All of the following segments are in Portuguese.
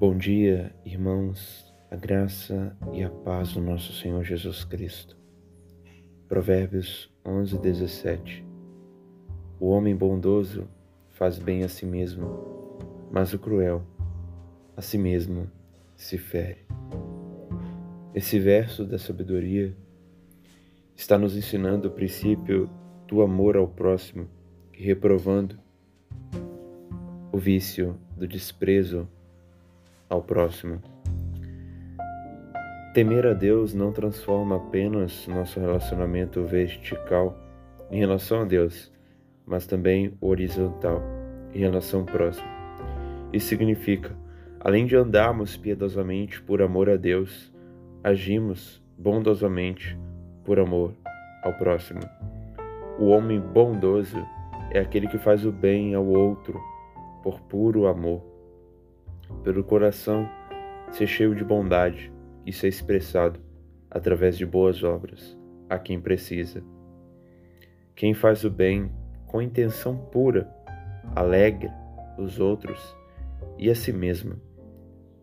Bom dia, irmãos, a graça e a paz do nosso Senhor Jesus Cristo. Provérbios 11, 17 O homem bondoso faz bem a si mesmo, mas o cruel a si mesmo se fere. Esse verso da sabedoria está nos ensinando o princípio do amor ao próximo e reprovando o vício do desprezo ao próximo. Temer a Deus não transforma apenas nosso relacionamento vertical em relação a Deus, mas também horizontal em relação ao próximo. Isso significa, além de andarmos piedosamente por amor a Deus, agimos bondosamente por amor ao próximo. O homem bondoso é aquele que faz o bem ao outro por puro amor. Pelo coração ser cheio de bondade e ser expressado através de boas obras a quem precisa. Quem faz o bem com intenção pura alegra os outros e a si mesmo,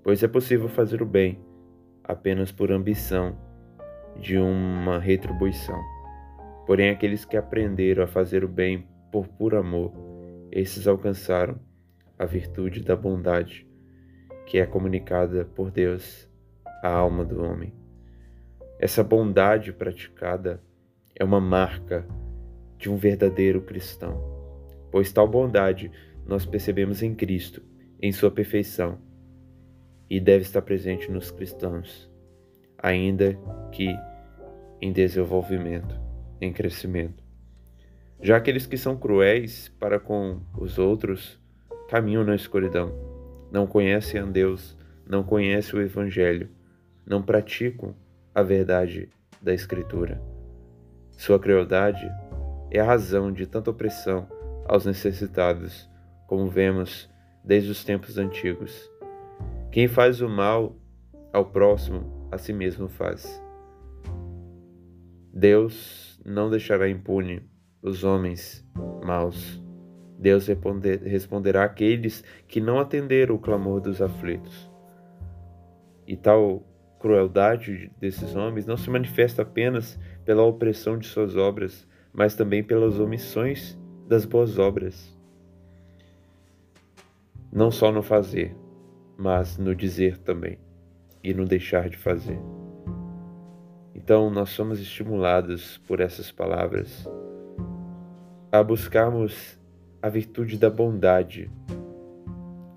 pois é possível fazer o bem apenas por ambição de uma retribuição. Porém, aqueles que aprenderam a fazer o bem por puro amor, esses alcançaram a virtude da bondade, que é comunicada por Deus à alma do homem. Essa bondade praticada é uma marca de um verdadeiro cristão, pois tal bondade nós percebemos em Cristo, em sua perfeição, e deve estar presente nos cristãos, ainda que em desenvolvimento, em crescimento. Já aqueles que são cruéis para com os outros caminham na escuridão, não conhecem a Deus, não conhecem o Evangelho, não praticam a verdade da Escritura. Sua crueldade é a razão de tanta opressão aos necessitados, como vemos desde os tempos antigos. Quem faz o mal ao próximo, a si mesmo faz. Deus não deixará impune os homens maus Deus responderá àqueles que não atenderam o clamor dos aflitos. E tal crueldade desses homens não se manifesta apenas pela opressão de suas obras, mas também pelas omissões das boas obras. Não só no fazer, mas no dizer também, e no deixar de fazer. Então, nós somos estimulados por essas palavras a buscarmos a virtude da bondade,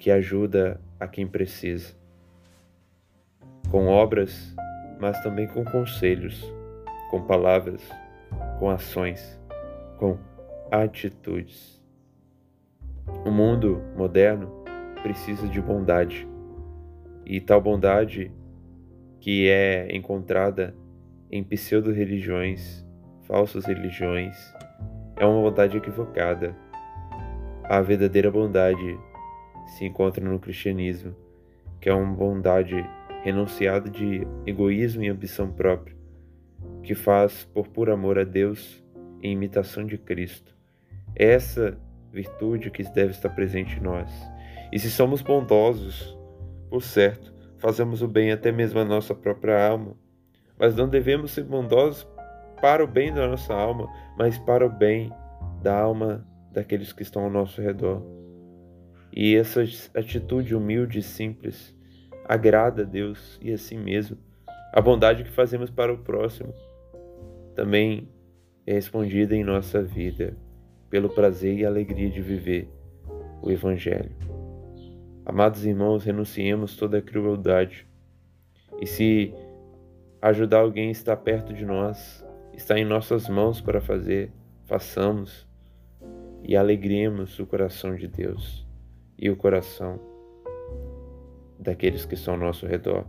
que ajuda a quem precisa, com obras, mas também com conselhos, com palavras, com ações, com atitudes. O mundo moderno precisa de bondade, e tal bondade que é encontrada em pseudo-religiões, falsas religiões, é uma bondade equivocada a verdadeira bondade se encontra no cristianismo, que é uma bondade renunciada de egoísmo e ambição própria, que faz por puro amor a Deus em imitação de Cristo. Essa virtude que deve estar presente em nós. E se somos bondosos, por certo, fazemos o bem até mesmo à nossa própria alma. Mas não devemos ser bondosos para o bem da nossa alma, mas para o bem da alma daqueles que estão ao nosso redor. E essa atitude humilde e simples agrada a Deus e a si mesmo. A bondade que fazemos para o próximo também é respondida em nossa vida pelo prazer e alegria de viver o Evangelho. Amados irmãos, renunciemos toda a crueldade. E se ajudar alguém está perto de nós, está em nossas mãos para fazer, façamos e alegremos o coração de Deus e o coração daqueles que estão ao nosso redor.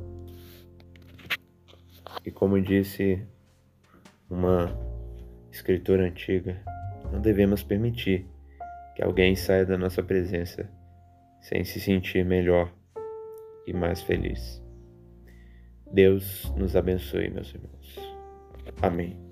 E como disse uma escritora antiga, não devemos permitir que alguém saia da nossa presença sem se sentir melhor e mais feliz. Deus nos abençoe, meus irmãos. Amém.